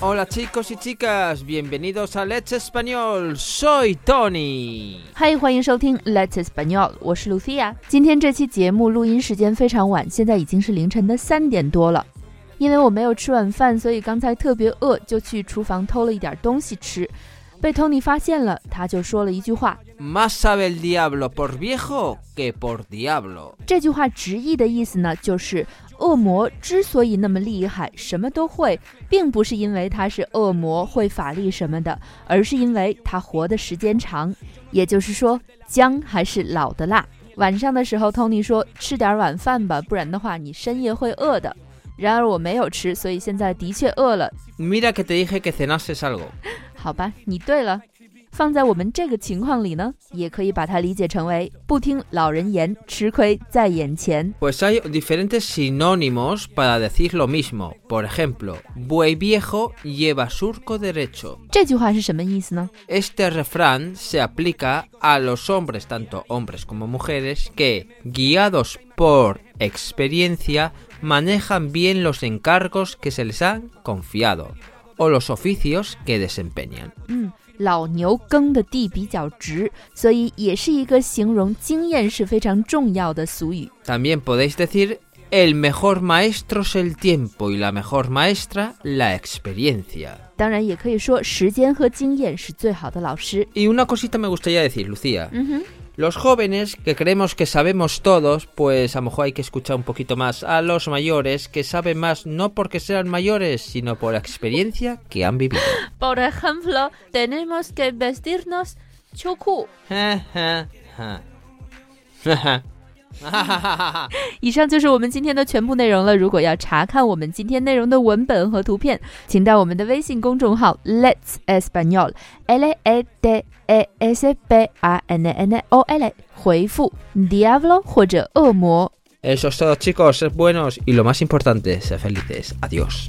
Hola chicos y chicas, bienvenidos a Let's Español. Soy Tony. 嗨，欢迎收听 Let's Español，我是 Lucia。今天这期节目录音时间非常晚，现在已经是凌晨的三点多了。因为我没有吃晚饭，所以刚才特别饿，就去厨房偷了一点东西吃。被 Tony 发现了，他就说了一句话。Más sabe el diablo por viejo que por diablo. 这句话直译的意思呢，就是恶魔之所以那么厉害，什么都会，并不是因为他是恶魔会法力什么的，而是因为他活的时间长。也就是说，姜还是老的辣。晚上的时候，Tony 说吃点晚饭吧，不然的话你深夜会饿的。然而我没有吃，所以现在的确饿了。Mira que te dije que cenases algo. 好吧，你对了。放在我们这个情况里呢，也可以把它理解成为不听老人言，吃亏在眼前。 Pues hay diferentes sinónimos para decir lo mismo. Por ejemplo, buey viejo lleva surco derecho. 这句话是什么意思呢？ Este refrán se aplica a los hombres, tanto hombres como mujeres, que, guiados por experiencia, manejan bien los encargos que se les han confiado o los oficios que desempeñan. 嗯，老牛耕的地比较直，所以也是一个形容经验是非常重要的俗语。 También podéis decir el mejor maestro es el tiempo y la mejor maestra la experiencia. 当然，也可以说时间和经验是最好的老师。 Y una cosita me gustaría decir, Lucía. 嗯哼， Los jóvenes que creemos que sabemos todos, pues a lo mejor hay que escuchar un poquito más a los mayores que saben más no porque sean mayores, sino por la experiencia que han vivido. Por ejemplo, tenemos que vestirnos 秋裤。以上就是我们今天的全部内容了。如果要查看我们今天内容的文本和图片，请到我们的微信公众号 Let's Español L E D E S B A N N O L 回复 Diablo 或者恶魔。Eso es todo chicos, sed buenos y lo más importante, sed felices. Adiós.